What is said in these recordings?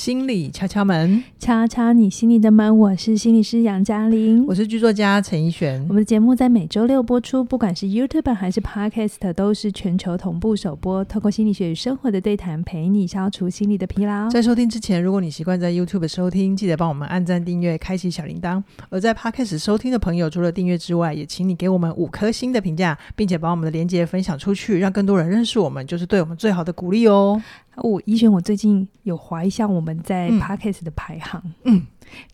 心理敲敲门，敲敲你心里的门。我是心理师杨嘉玲，我是剧作家陈怡璇。我们的节目在每周六播出，不管是 YouTube 还是 Podcast，都是全球同步首播。透过心理学与生活的对谈，陪你消除心理的疲劳。在收听之前，如果你习惯在 YouTube 收听，记得帮我们按赞、订阅、开启小铃铛。而在 Podcast 收听的朋友，除了订阅之外，也请你给我们五颗星的评价，并且把我们的链接分享出去，让更多人认识我们，就是对我们最好的鼓励哦。我依璇，我最近有划一下我们在 Podcast 的排行，嗯，嗯，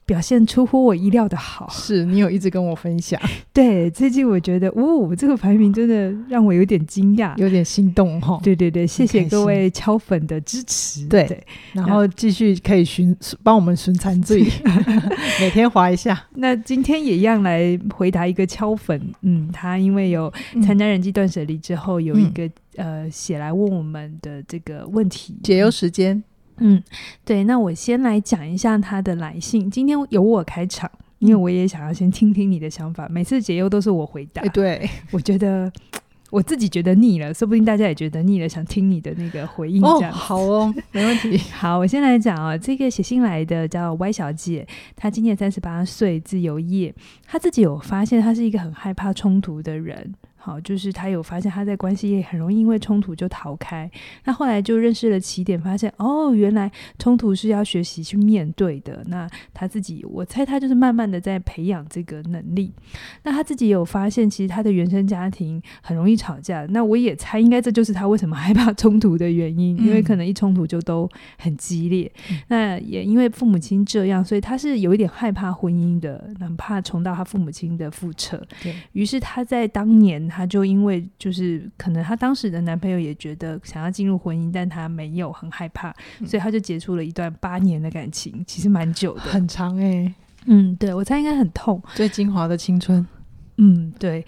表现出乎我意料的好。是你有一直跟我分享，对，最近我觉得，哦，这个排名真的让我有点惊讶，有点心动哈、哦。对对对，谢谢各位敲粉的支持。对，对，然后继续可以寻帮我们寻残罪，每天划一下。那今天也一样来回答一个敲粉，嗯，他因为有参加人际断舍离之后，有一个、嗯。呃，写来问我们的这个问题，解忧时间。嗯，对，那我先来讲一下他的来信。今天由我开场，因为我也想要先听听你的想法。每次解忧都是我回答，欸、对，我觉得我自己觉得腻了，说不定大家也觉得腻了，想听你的那个回应。这样、哦、好哦，没问题。好，我先来讲啊，这个写信来的叫 Y 小姐，她今年三十八岁，自由业，她自己有发现，她是一个很害怕冲突的人。好，就是他有发现他在关系也很容易因为冲突就逃开。那后来就认识了起点，发现哦，原来冲突是要学习去面对的。那他自己，我猜他就是慢慢的在培养这个能力。那他自己有发现，其实他的原生家庭很容易吵架。那我也猜，应该这就是他为什么害怕冲突的原因，因为可能一冲突就都很激烈。嗯、那也因为父母亲这样，所以他是有一点害怕婚姻的，很怕重蹈他父母亲的覆辙。对，于是他在当年。她就因为就是可能她当时的男朋友也觉得想要进入婚姻，但她没有，很害怕，所以她就结束了一段八年的感情，其实蛮久的，很长哎、欸。嗯，对，我猜应该很痛，最精华的青春。嗯，对。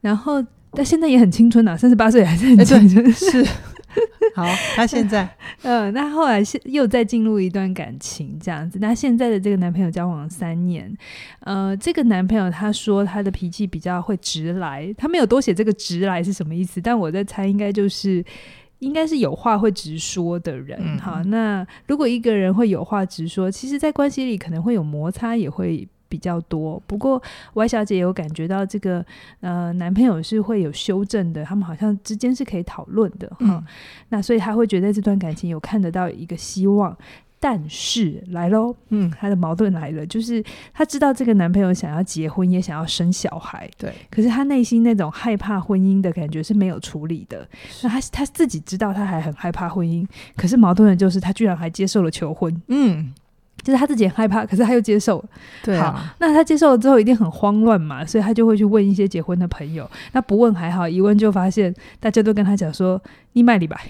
然后但现在也很青春啊，三十八岁还是很青春，欸、是。好，他现在，嗯，那后来现又再进入一段感情这样子。那现在的这个男朋友交往了三年，呃，这个男朋友他说他的脾气比较会直来，他没有多写这个直来是什么意思，但我在猜应该就是应该是有话会直说的人。嗯、好，那如果一个人会有话直说，其实，在关系里可能会有摩擦，也会。比较多，不过 Y 小姐有感觉到这个呃男朋友是会有修正的，他们好像之间是可以讨论的哈、嗯。那所以她会觉得这段感情有看得到一个希望，但是来喽，嗯，她的矛盾来了，就是她知道这个男朋友想要结婚，也想要生小孩，对，可是她内心那种害怕婚姻的感觉是没有处理的。那她她自己知道她还很害怕婚姻，可是矛盾的就是她居然还接受了求婚，嗯。就是他自己很害怕，可是他又接受。对啊，好，那他接受了之后一定很慌乱嘛，所以他就会去问一些结婚的朋友。那不问还好，一问就发现大家都跟他讲说：“你卖礼拜。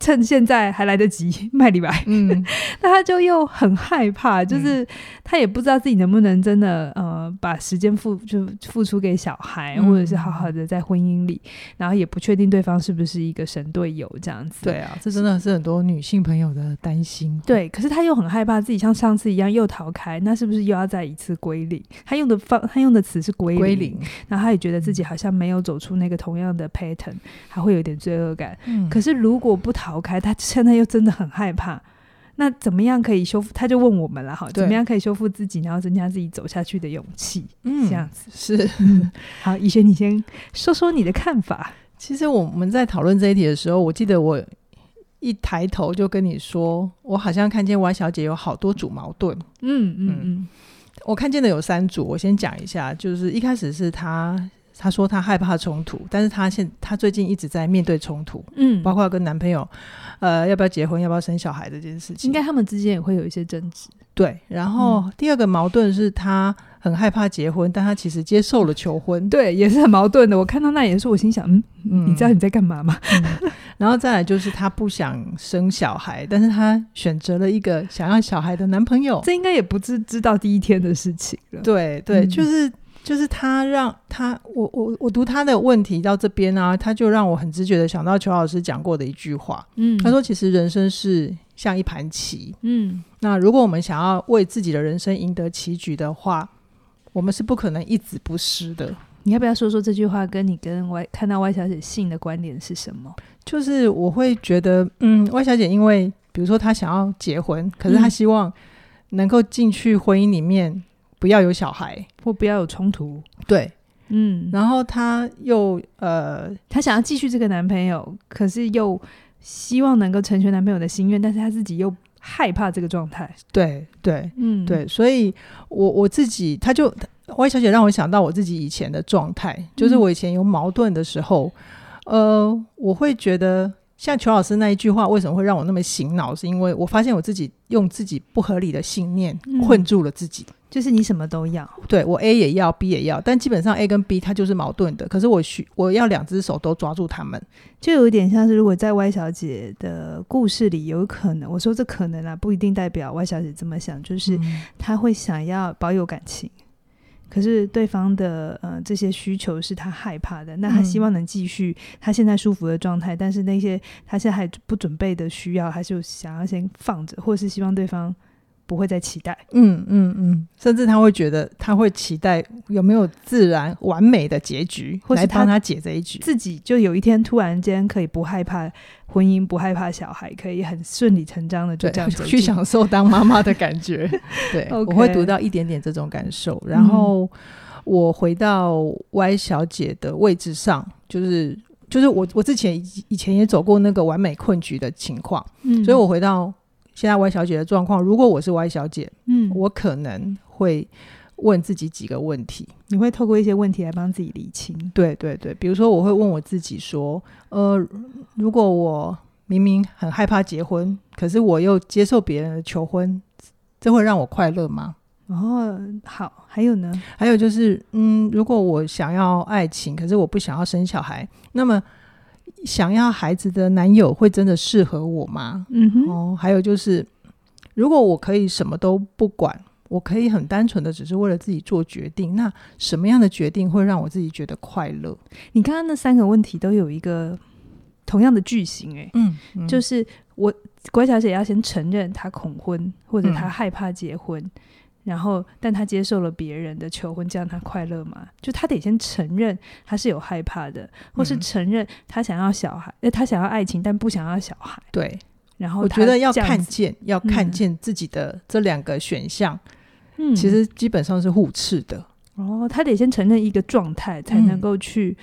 嗯”趁现在还来得及 卖礼拜，嗯，那他就又很害怕，就是他也不知道自己能不能真的呃把时间付就付出给小孩，嗯，或者是好好的在婚姻里，然后也不确定对方是不是一个神队友这样子。对啊，这真的是很多女性朋友的担心。对，可是他又很害怕自己像上次一样又逃开，那是不是又要再一次归零？他用的方他用的词是归零，归零，然后他也觉得自己好像没有走出那个同样的 pattern，还会有点罪恶感。嗯，可是如果不逃。逃开，他现在又真的很害怕。那怎么样可以修复？他就问我们了哈，怎么样可以修复自己，然后增加自己走下去的勇气？嗯，这样子是、嗯、好。以轩，你先说说你的看法。其实我们在讨论这一题的时候，我记得我一抬头就跟你说，我好像看见 Y 小姐有好多组矛盾。嗯嗯嗯，我看见的有三组，我先讲一下，就是一开始是他。她说她害怕冲突，但是她现她最近一直在面对冲突，嗯，包括跟男朋友，呃，要不要结婚，要不要生小孩这件事情，应该他们之间也会有一些争执。对，然后、嗯、第二个矛盾是她很害怕结婚，但她其实接受了求婚，对，也是很矛盾的。我看到那也是，我心想，嗯，嗯你知道你在干嘛吗？嗯、然后再来就是她不想生小孩，但是她选择了一个想要小孩的男朋友，这应该也不是知道第一天的事情了。对对，嗯、就是。就是他让他我我我读他的问题到这边啊，他就让我很直觉的想到邱老师讲过的一句话，嗯，他说其实人生是像一盘棋，嗯，那如果我们想要为自己的人生赢得棋局的话，我们是不可能一子不失的。你要不要说说这句话跟你跟 Y 看到 Y 小姐信的观点是什么？就是我会觉得，嗯，Y 小姐因为。比比如说她想要结婚，可是她希望能够进去婚姻里面，不要有小孩或不要有冲突。对，嗯，然后她又呃，她想要继续这个男朋友，可是又希望能够成全男朋友的心愿，但是她自己又害怕这个状态。对对，嗯，对，所以我我自己，她就 Y 小姐让我想到我自己以前的状态，就是我以前有矛盾的时候，嗯、呃，我会觉得。像裘老师那一句话，为什么会让我那么醒脑？是因为我发现我自己用自己不合理的信念困住了自己。嗯、就是你什么都要，对，我 A 也要，B 也要，但基本上 A 跟 B 它就是矛盾的。可是我需我要两只手都抓住他们，就有一点像是如果在 Y 小姐的故事里，有可能我说这可能啊，不一定代表 Y 小姐这么想，就是她会想要保有感情。可是对方的呃这些需求是他害怕的，那他希望能继续他现在舒服的状态，嗯，但是那些他现在还不准备的需要，他就想要先放着，或是希望对方。不会再期待，嗯嗯嗯，甚至他会觉得他会期待有没有自然完美的结局，或是来帮他解这一局，自己就有一天突然间可以不害怕婚姻，不害怕小孩，可以很顺理成章的就这样去享受当妈妈的感觉。对，okay. 我会读到一点点这种感受，然后我回到 Y 小姐的位置上，就是就是我我之前以前也走过那个完美困局的情况，嗯，所以我回到。现在 Y 小姐的状况，如果我是 Y 小姐，嗯，我可能会问自己几个问题。你会透过一些问题来帮自己理清？对对对，比如说我会问我自己说，呃，如果我明明很害怕结婚，可是我又接受别人的求婚，这会让我快乐吗？哦，好，还有呢？还有就是，嗯，如果我想要爱情，可是我不想要生小孩，那么。想要孩子的男友会真的适合我吗？嗯哼。哦，还有就是，如果我可以什么都不管，我可以很单纯的只是为了自己做决定，那什么样的决定会让我自己觉得快乐？你刚刚那三个问题都有一个同样的句型，欸，诶，嗯，就是我乖小姐要先承认她恐婚或者她害怕结婚。嗯然后，但他接受了别人的求婚，这样他快乐吗？就他得先承认他是有害怕的，或是承认他想要小孩，嗯、他想要爱情，但不想要小孩。对。然后我觉得要看见，要看见自己的这两个选项，嗯，其实基本上是互斥的。哦，他得先承认一个状态，才能够去。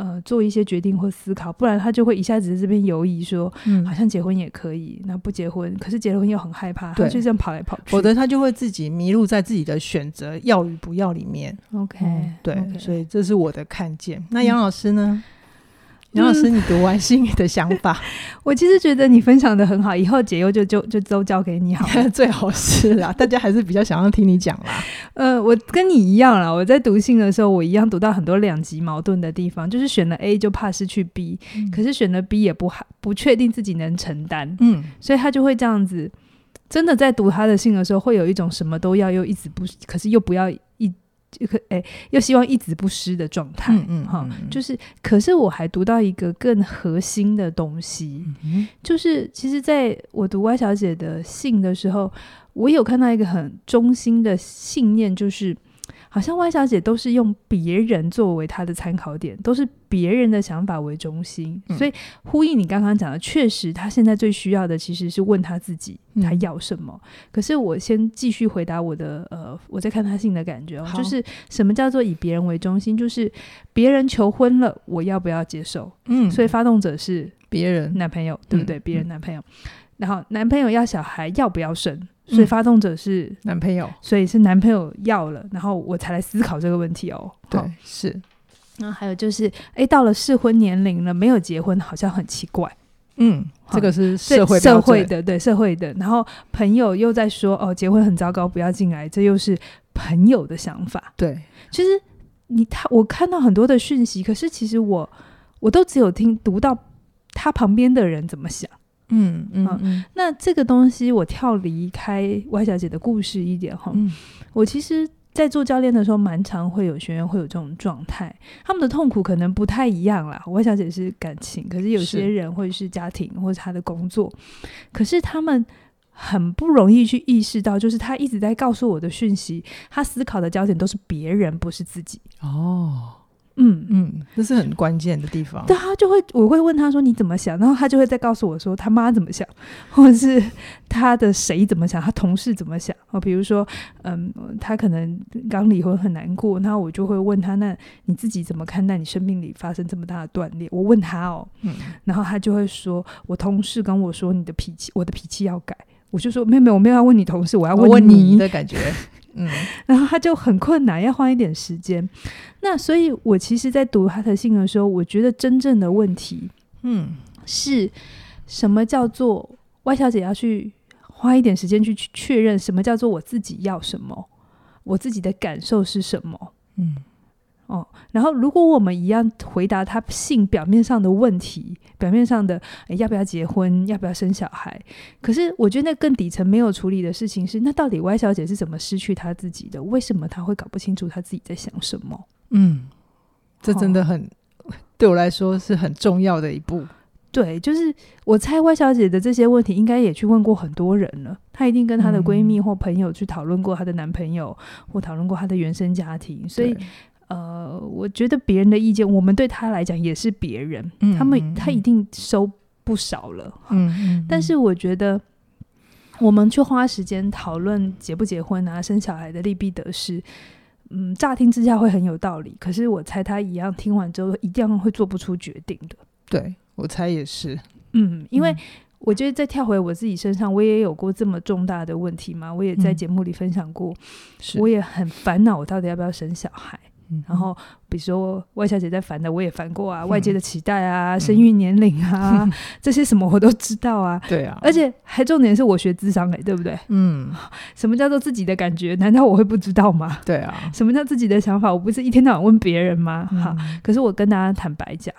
呃，做一些决定或思考，不然他就会一下子在这边犹疑，说，嗯，好像结婚也可以，那不结婚，可是结了婚又很害怕，他就这样跑来跑去，否则他就会自己迷路在自己的选择要与不要里面。OK，嗯，对，okay. 所以这是我的看见。那杨老师呢？嗯杨老师，你读完心里的想法，我其实觉得你分享的很好，以后解忧就就就都交给你好了，最好是啦。大家还是比较想要听你讲啦。呃，我跟你一样啦，我在读信的时候，我一样读到很多两极矛盾的地方，就是选了 A 就怕失去 B，嗯，可是选了 B 也不不确定自己能承担，嗯，所以他就会这样子。真的在读他的信的时候，会有一种什么都要又一直不，可是又不要。就可哎，又希望一直不失的状态，嗯嗯，哈、嗯，就是，可是我还读到一个更核心的东西，嗯、就是其实在我读 Y 小姐的信的时候，我有看到一个很中心的信念，就是。好像 Y 小姐都是用别人作为她的参考点，都是别人的想法为中心，嗯、所以呼应你刚刚讲的，确实她现在最需要的其实是问她自己，她要什么、嗯。可是我先继续回答我的呃，我在看她信的感觉，哦就是什么叫做以别人为中心？就是别人求婚了，我要不要接受？嗯，所以发动者是别人男朋友，对不对？别、嗯、人男朋友、嗯，然后男朋友要小孩，要不要生？所以发动者是男朋友，所以是男朋友要了，然后我才来思考这个问题哦。对，是。那还有就是，哎，到了适婚年龄了，没有结婚好像很奇怪。嗯，这个是社会社会的，对社会的。然后朋友又在说，哦，结婚很糟糕，不要进来。这又是朋友的想法。对，其实你他我看到很多的讯息，可是其实我我都只有听读到他旁边的人怎么想。嗯嗯嗯，那这个东西我跳离开 Y 小姐的故事一点哈、嗯，我其实，在做教练的时候，蛮常会有学员会有这种状态，他们的痛苦可能不太一样啦。Y 小姐是感情，可是有些人会是家庭或者他的工作，可是他们很不容易去意识到，就是他一直在告诉我的讯息，他思考的焦点都是别人，不是自己。哦。嗯嗯，这是很关键的地方。对，他就会，我会问他说你怎么想，然后他就会再告诉我说他妈怎么想，或者是他的谁怎么想，他同事怎么想。哦，比如说，嗯，他可能刚离婚很难过，那我就会问他，那你自己怎么看待你生命里发生这么大的断裂？我问他哦，嗯，然后他就会说，我同事跟我说你的脾气，我的脾气要改。我就说没有没有，我没有要问你同事，我要问你，问你的感觉。嗯，然后他就很困难，要花一点时间。那所以，我其实，在读他的信的时候，我觉得真正的问题，嗯，是什么叫做 Y 小姐要去花一点时间去确认什么叫做我自己要什么，我自己的感受是什么？嗯。哦，然后如果我们一样回答他性表面上的问题，表面上的要不要结婚，要不要生小孩，可是我觉得那更底层没有处理的事情是，那到底 Y 小姐是怎么失去她自己的？为什么她会搞不清楚她自己在想什么？嗯，这真的很、哦、对我来说是很重要的一步。对，就是我猜 Y 小姐的这些问题，应该也去问过很多人了。她一定跟她的闺蜜或朋友去讨论过她的男朋友，或讨论过她的原生家庭，所以。呃，我觉得别人的意见，我们对他来讲也是别人，嗯、他们他一定收不少了。嗯，但是我觉得我们去花时间讨论结不结婚啊、生小孩的利弊得失，嗯，乍听之下会很有道理。可是我猜他一样听完之后，一定会做不出决定的。对，我猜也是。嗯，因为我觉得再跳回我自己身上，我也有过这么重大的问题嘛。我也在节目里分享过，嗯、我也很烦恼，我到底要不要生小孩。然后，比如说外小姐在烦的，我也烦过啊。外界的期待啊，嗯、生育年龄啊，嗯、这些什么我都知道啊。对啊，而且还重点是我学智商诶，对不对？嗯。什么叫做自己的感觉？难道我会不知道吗？对啊。什么叫自己的想法？我不是一天到晚问别人吗？哈、嗯。可是我跟大家坦白讲，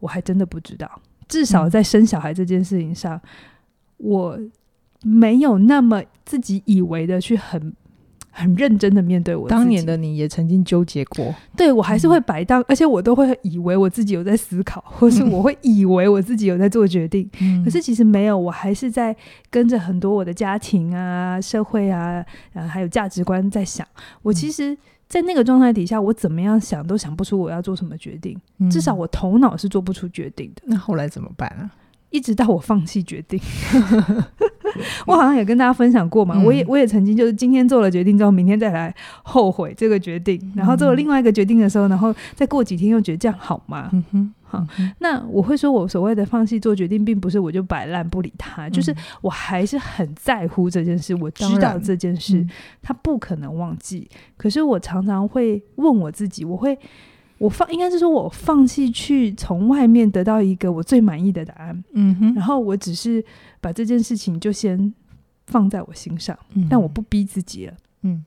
我还真的不知道。至少在生小孩这件事情上，嗯、我没有那么自己以为的去很。很认真的面对我。当年的你也曾经纠结过，对，我还是会摆荡，嗯、而且我都会以为我自己有在思考，或是我会以为我自己有在做决定。嗯、可是其实没有，我还是在跟着很多我的家庭啊、社会啊，然后还有价值观在想。我其实，在那个状态底下，我怎么样想都想不出我要做什么决定。嗯、至少我头脑是做不出决定的。那后来怎么办啊？一直到我放弃决定，我好像也跟大家分享过嘛。嗯、我也我也曾经就是今天做了决定之后，明天再来后悔这个决定，然后做了另外一个决定的时候，然后再过几天又觉得这样好吗？嗯哼，好。那我会说，我所谓的放弃做决定，并不是我就摆烂不理他，嗯、就是我还是很在乎这件事，我知道这件事他不可能忘记。可是我常常会问我自己，我会。我放应该是说，我放弃去从外面得到一个我最满意的答案，嗯哼，然后我只是把这件事情就先放在我心上，嗯，但我不逼自己了，嗯，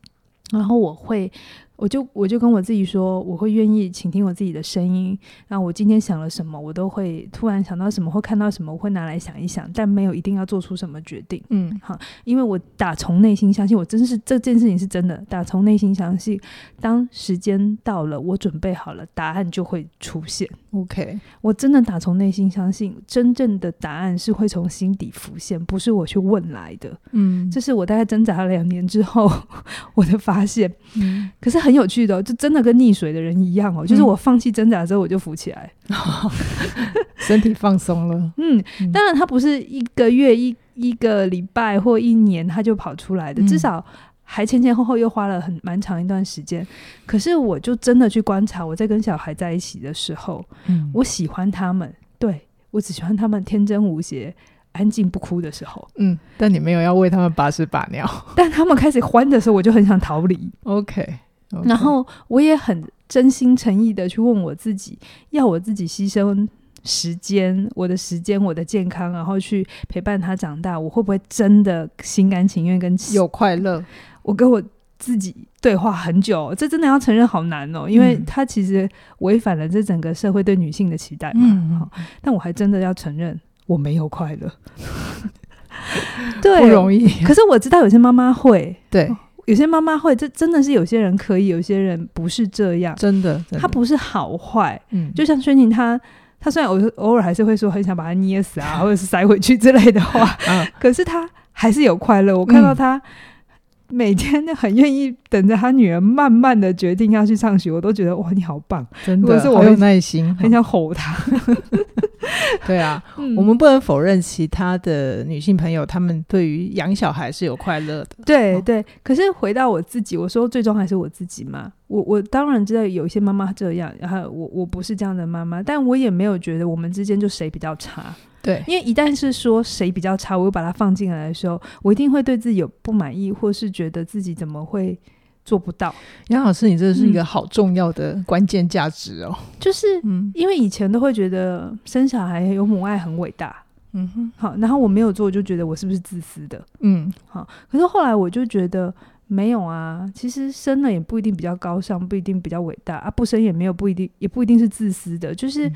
然后我会。我就我就跟我自己说，我会愿意倾听我自己的声音。然后我今天想了什么，我都会突然想到什么或看到什么，我会拿来想一想，但没有一定要做出什么决定。嗯，好，因为我打从内心相信，我真是这件事情是真的。打从内心相信，当时间到了，我准备好了，答案就会出现。OK，我真的打从内心相信，真正的答案是会从心底浮现，不是我去问来的。嗯，这是我大概挣扎了两年之后 我的发现。嗯，可是很。很有趣的、哦，就真的跟溺水的人一样哦。嗯、就是我放弃挣扎之后，我就浮起来，身体放松了。嗯，当然，他不是一个月、一一个礼拜或一年他就跑出来的，嗯、至少还前前后后又花了很蛮长一段时间。可是，我就真的去观察，我在跟小孩在一起的时候，嗯，我喜欢他们，对，我只喜欢他们天真无邪。安静不哭的时候，嗯，但你没有要为他们把屎把尿。但他们开始欢的时候，我就很想逃离。OK。然后我也很真心诚意的去问我自己，要我自己牺牲时间，我的时间，我的健康，然后去陪伴他长大，我会不会真的心甘情愿跟 有快乐？我跟我自己对话很久，这真的要承认好难哦，因为他其实违反了这整个社会对女性的期待嘛。嗯，但我还真的要承认我没有快乐，对，不容易。可是我知道有些妈妈会，对。有些妈妈会，这真的是有些人可以，有些人不是这样。真的，他不是好坏。嗯，就像轩婷，她她虽然偶偶尔还是会说很想把他捏死啊，或者是塞回去之类的话，嗯，可是她还是有快乐。我看到她每天都很愿意等着他女儿慢慢的决定要去上学，我都觉得哇，你好棒，真的是我有耐心，很想吼他。对啊，嗯、我们不能否认其他的女性朋友，她们对于养小孩是有快乐的。对、哦、对，可是回到我自己，我说最终还是我自己嘛。我我当然知道有一些妈妈这样，然后我我不是这样的妈妈，但我也没有觉得我们之间就谁比较差。对，因为一旦是说谁比较差，我又把它放进来的时候，我一定会对自己有不满意，或是觉得自己怎么会做不到。杨老师，你这是一个好重要的关键价值哦。就是，因为以前都会觉得生小孩有母爱很伟大，嗯哼，好，然后我没有做，就觉得我是不是自私的，嗯，好。可是后来我就觉得没有啊，其实生了也不一定比较高尚，不一定比较伟大啊，不生也没有不一定，也不一定是自私的，就是。嗯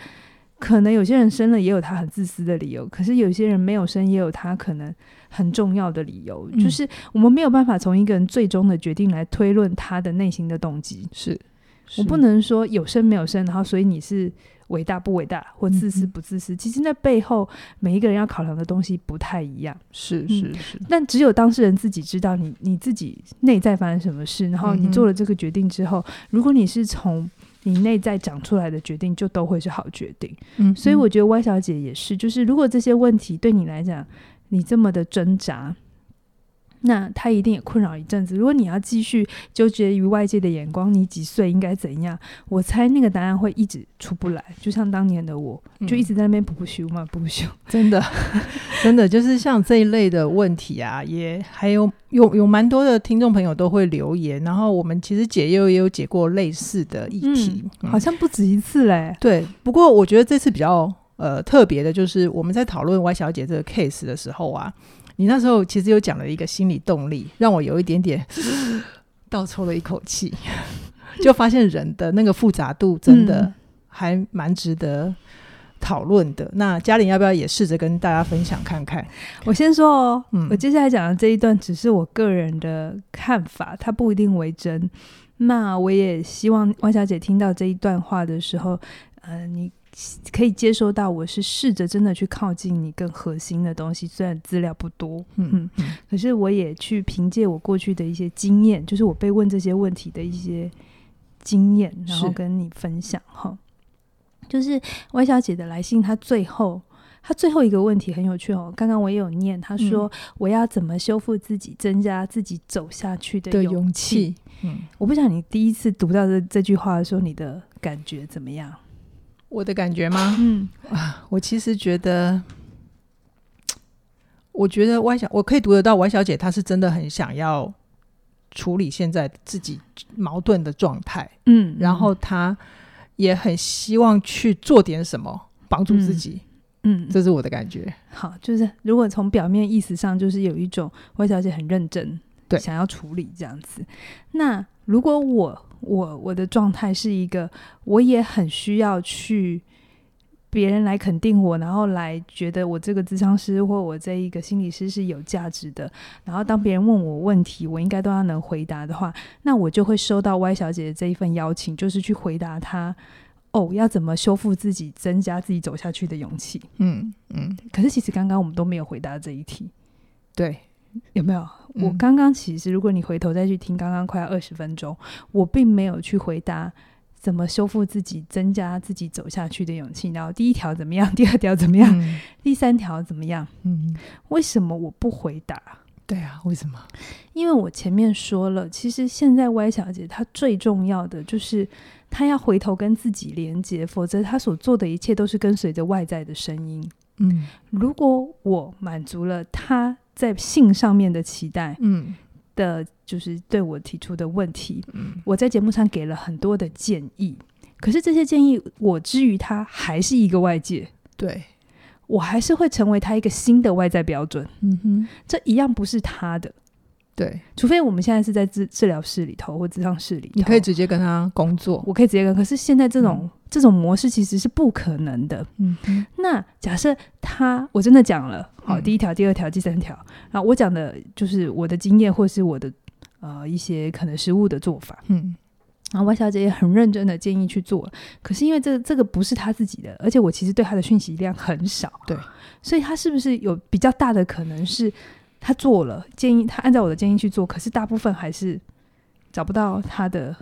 可能有些人生了也有他很自私的理由，可是有些人没有生也有他可能很重要的理由。嗯、就是我们没有办法从一个人最终的决定来推论他的内心的动机。是，是我不能说有生没有生，然后所以你是伟大不伟大或自私不自私。嗯、其实那背后每一个人要考量的东西不太一样。是是是，嗯、但只有当事人自己知道你你自己内在发生什么事，然后你做了这个决定之后，嗯、如果你是从你内在长出来的决定就都会是好决定，嗯，所以我觉得 Y 小姐也是，就是如果这些问题对你来讲，你这么的挣扎。那他一定也困扰一阵子。如果你要继续纠结于外界的眼光，你几岁应该怎样？我猜那个答案会一直出不来。就像当年的我，就一直在那边补修嘛，补修。真的，真的就是像这一类的问题啊，也还有有有蛮多的听众朋友都会留言。然后我们其实解忧也有解过类似的议题，嗯、好像不止一次嘞。对，不过我觉得这次比较呃特别的，就是我们在讨论 Y 小姐这个 case 的时候啊。你那时候其实有讲了一个心理动力，让我有一点点 倒抽了一口气，就发现人的那个复杂度真的还蛮值得讨论的。嗯、那嘉玲要不要也试着跟大家分享看看？我先说哦，嗯、我接下来讲的这一段只是我个人的看法，它不一定为真。那我也希望万小姐听到这一段话的时候，呃，你。可以接收到，我是试着真的去靠近你更核心的东西，虽然资料不多，嗯，嗯，可是我也去凭借我过去的一些经验，就是我被问这些问题的一些经验，然后跟你分享哈。就是 Y 小姐的来信，她最后她最后一个问题很有趣哦，刚刚我也有念，她说、嗯、我要怎么修复自己，增加自己走下去的勇气。嗯，我不知道你第一次读到这这句话的时候，你的感觉怎么样？我的感觉吗？嗯啊，我其实觉得，我觉得 Y 小我可以读得到 Y 小姐，她是真的很想要处理现在自己矛盾的状态，嗯，然后她也很希望去做点什么帮助自己，嗯，这是我的感觉。好，就是如果从表面意思上，就是有一种 Y 小姐很认真，对，想要处理这样子。那如果我我我的状态是一个，我也很需要去别人来肯定我，然后来觉得我这个咨商师或我这一个心理师是有价值的。然后当别人问我问题，我应该都要能回答的话，那我就会收到 Y 小姐的这一份邀请，就是去回答她。哦，要怎么修复自己，增加自己走下去的勇气？嗯嗯。可是其实刚刚我们都没有回答这一题，对。有没有？我刚刚其实，如果你回头再去听刚刚快要二十分钟，我并没有去回答怎么修复自己、增加自己走下去的勇气。然后第一条怎么样？第二条怎么样？嗯、第三条怎么样？嗯，为什么我不回答？对啊，为什么？因为我前面说了，其实现在 Y 小姐她最重要的就是她要回头跟自己连接，否则她所做的一切都是跟随着外在的声音。嗯，如果我满足了她。在性上面的期待，嗯，的就是对我提出的问题，嗯，我在节目上给了很多的建议，可是这些建议我之于他还是一个外界，对，我还是会成为他一个新的外在标准，嗯哼，这一样不是他的。对，除非我们现在是在治治疗室里头或治疗室里，你可以直接跟他工作，我可以直接跟。可是现在这种、嗯、这种模式其实是不可能的。嗯，那假设他我真的讲了，好，第一条、第二条、第三条，然后我讲的就是我的经验或是我的呃一些可能实物的做法。嗯，然后 Y 小姐也很认真的建议去做，可是因为这这个不是他自己的，而且我其实对他的讯息量很少。对，所以他是不是有比较大的可能是？他做了建议，他按照我的建议去做，可是大部分还是找不到他的。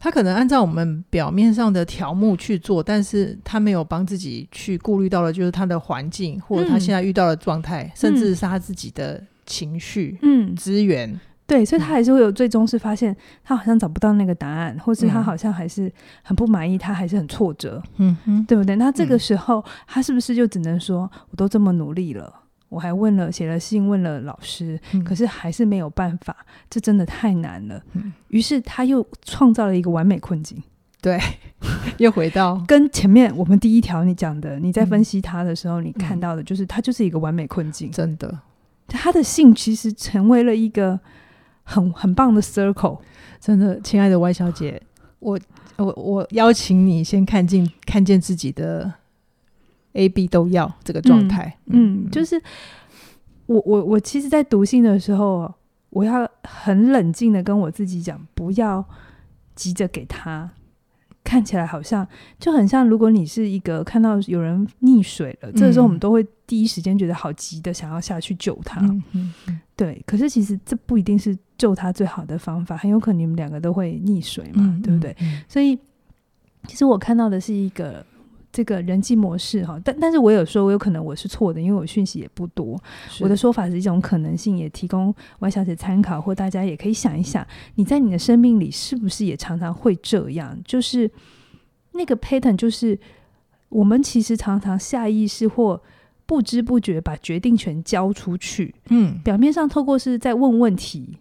他可能按照我们表面上的条目去做，但是他没有帮自己去顾虑到的，就是他的环境或者他现在遇到的状态，嗯、甚至是他自己的情绪、嗯，资源。对，所以他还是会有最终是发现他好像找不到那个答案，或是他好像还是很不满意，他还是很挫折，嗯哼，对不对？那这个时候他是不是就只能说，我都这么努力了，我还问了写了信问了老师，可是还是没有办法，这真的太难了。于是他又创造了一个完美困境，对，又回到。跟前面我们第一条你讲的，你在分析他的时候，你看到的就是他就是一个完美困境，真的，他的信其实成为了一个。很很棒的 circle，真的，亲爱的 Y 小姐，我我我邀请你先看见看见自己的 A B 都要这个状态，嗯，嗯，就是我我我其实，在读信的时候，我要很冷静的跟我自己讲，不要急着给他。看起来好像就很像，如果你是一个看到有人溺水了，嗯、这个时候我们都会第一时间觉得好急的想要下去救他。嗯嗯嗯、对，可是其实这不一定是救他最好的方法，很有可能你们两个都会溺水嘛，嗯、对不对？所以其实我看到的是一个这个人际模式哈，但但是我有说，我有可能我是错的，因为我讯息也不多。我的说法是一种可能性，也提供王小姐参考，或大家也可以想一想，你在你的生命里是不是也常常会这样？就是那个 pattern，就是我们其实常常下意识或不知不觉把决定权交出去。嗯，表面上透过是在问问题。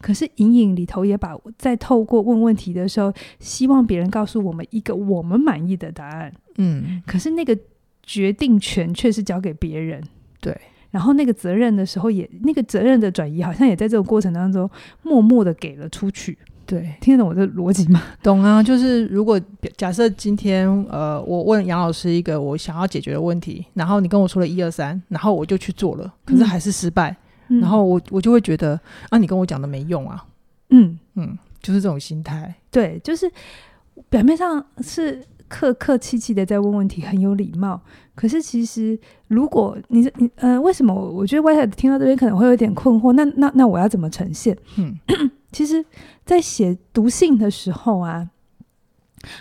可是隐隐里头也把在透过问问题的时候，希望别人告诉我们一个我们满意的答案。嗯，可是那个决定权却是交给别人。对，然后那个责任的时候也，也那个责任的转移，好像也在这个过程当中默默的给了出去。对，听得懂我的逻辑吗？懂啊，就是如果假设今天呃，我问杨老师一个我想要解决的问题，然后你跟我说了一二三，然后我就去做了，可是还是失败。嗯然后我我就会觉得啊，你跟我讲的没用啊，嗯嗯，就是这种心态。对，就是表面上是客客气气的在问问题，很有礼貌。可是其实，如果你你呃，为什么我我觉得 Y 小姐听到这边可能会有点困惑？那那那我要怎么呈现？嗯，其实，在写读信的时候啊。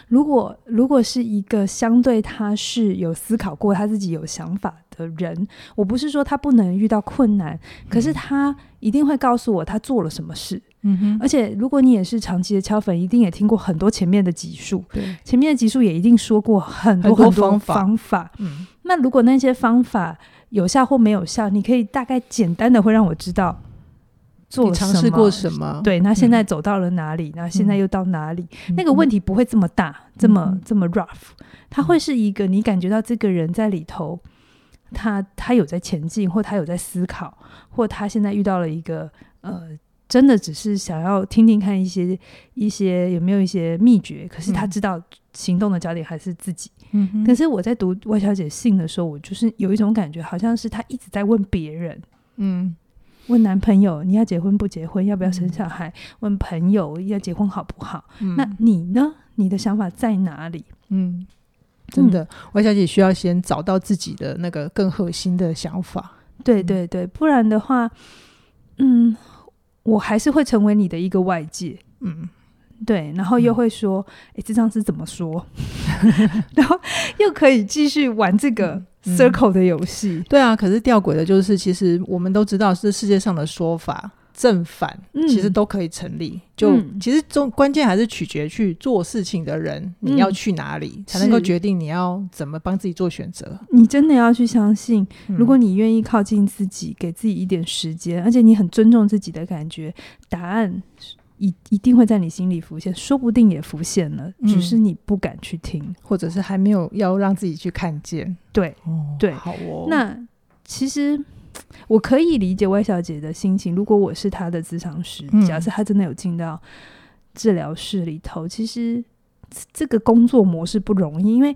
如果如果是一个相对他是有思考过他自己有想法的人，我不是说他不能遇到困难，可是他一定会告诉我他做了什么事。嗯哼，而且如果你也是长期的敲粉，一定也听过很多前面的集数，对，前面的集数也一定说过很多很多方法。嗯，那如果那些方法有效或没有效，你可以大概简单的会让我知道。做尝试过什么？对，那现在走到了哪里？嗯、那现在又到哪里？嗯、那个问题不会这么大，嗯、这么这么 rough。他会是一个你感觉到这个人在里头，他他有在前进，或他有在思考，或他现在遇到了一个呃，真的只是想要听听看一些一些有没有一些秘诀。可是他知道行动的焦点还是自己。嗯，可是我在读外小姐信的时候，我就是有一种感觉，好像是他一直在问别人。嗯。问男朋友，你要结婚不结婚？要不要生小孩？嗯、问朋友要结婚好不好？嗯、那你呢？你的想法在哪里？嗯，真的，Y 小姐需要先找到自己的那个更核心的想法。对对对，不然的话，嗯，我还是会成为你的一个外界。嗯，对，然后又会说，哎、嗯，这张是怎么说？然后又可以继续玩这个。嗯 circle 的游戏、嗯，对啊，可是吊诡的就是，其实我们都知道，是世界上的说法正反，嗯、其实都可以成立。就、嗯、其实中关键还是取决去做事情的人，你要去哪里，嗯、才能够决定你要怎么帮自己做选择。你真的要去相信，如果你愿意靠近自己，给自己一点时间，而且你很尊重自己的感觉，答案。一一定会在你心里浮现，说不定也浮现了，嗯、只是你不敢去听，或者是还没有要让自己去看见。对，哦、对，好哦。那其实我可以理解 Y 小姐的心情。如果我是她的咨商师，嗯、假设她真的有进到治疗室里头，其实这个工作模式不容易，因为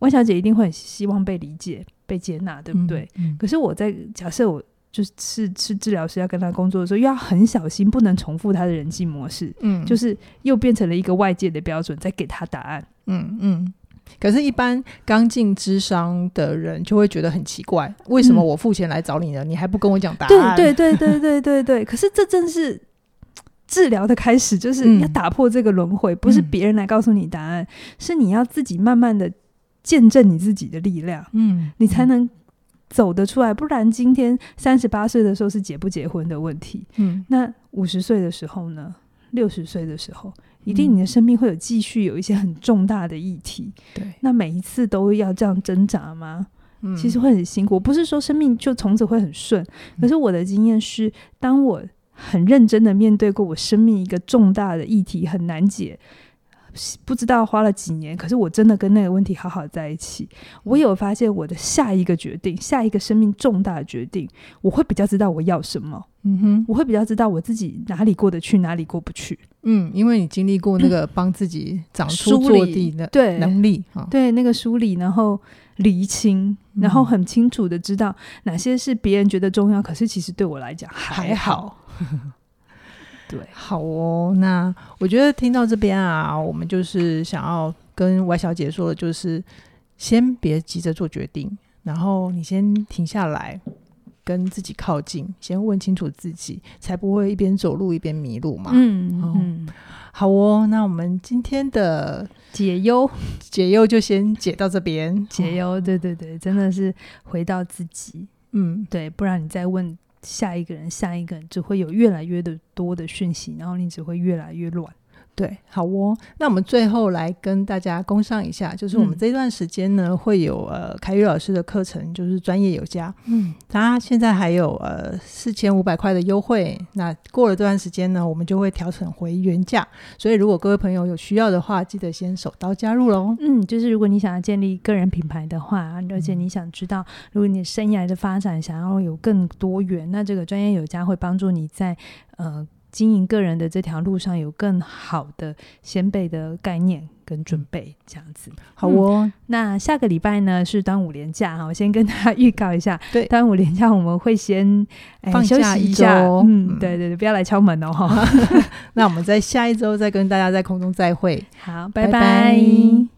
Y 小姐一定会很希望被理解、被接纳，对不对？嗯嗯、可是我在假设我。就是是是治疗师要跟他工作的时候，又要很小心，不能重复他的人际模式。嗯，就是又变成了一个外界的标准，在给他答案。嗯嗯，可是，一般刚进智商的人就会觉得很奇怪，为什么我付钱来找你呢？嗯、你还不跟我讲答案？对对对对对对对。可是这正是治疗的开始，就是要打破这个轮回，嗯、不是别人来告诉你答案，嗯、是你要自己慢慢的见证你自己的力量，嗯，你才能走得出来。不然，今天三十八岁的时候是结不结婚的问题，嗯，那五十岁的时候呢？六十岁的时候，一定你的生命会有继续有一些很重大的议题。对，那每一次都要这样挣扎吗？嗯，其实会很辛苦。不是说生命就从此会很顺，可是我的经验是，当我很认真的面对过我生命一个重大的议题很难解。不知道花了几年，可是我真的跟那个问题好好在一起。我有发现我的下一个决定，下一个生命重大的决定，我会比较知道我要什么。嗯哼，我会比较知道我自己哪里过得去，哪里过不去。嗯，因为你经历过那个帮自己长出坐地的对能力，对，对那个梳理，然后厘清，然后很清楚的知道哪些是别人觉得重要，可是其实对我来讲还好。还 好对，好哦。那我觉得听到这边啊，我们就是想要跟 Y 小姐说的，就是先别急着做决定，然后你先停下来，跟自己靠近，先问清楚自己，才不会一边走路一边迷路嘛。嗯嗯，好哦。那我们今天的解忧解忧就先解到这边。解忧，对对对，真的是回到自己。嗯，对，不然你再问。下一个人，下一个人，只会有越来越的多的讯息，然后你只会越来越乱。对，好哦。那我们最后来跟大家工商一下，就是我们这段时间呢，嗯、会有呃凯宇老师的课程，就是专业有加。嗯，他现在还有呃四千五百块的优惠。那过了这段时间呢，我们就会调整回原价。所以如果各位朋友有需要的话，记得先手刀加入喽。嗯，就是如果你想要建立个人品牌的话，而且你想知道，如果你生涯的发展想要有更多元，那这个专业有加会帮助你在呃。经营个人的这条路上有更好的先辈的概念跟准备，这样子好哦、嗯。那下个礼拜呢是端午连假哈，我先跟大家预告一下，对，端午连假我们会先、欸、放假一周，嗯，对对对，不要来敲门哦哈。那我们在下一周再跟大家在空中再会，好，拜拜。拜拜。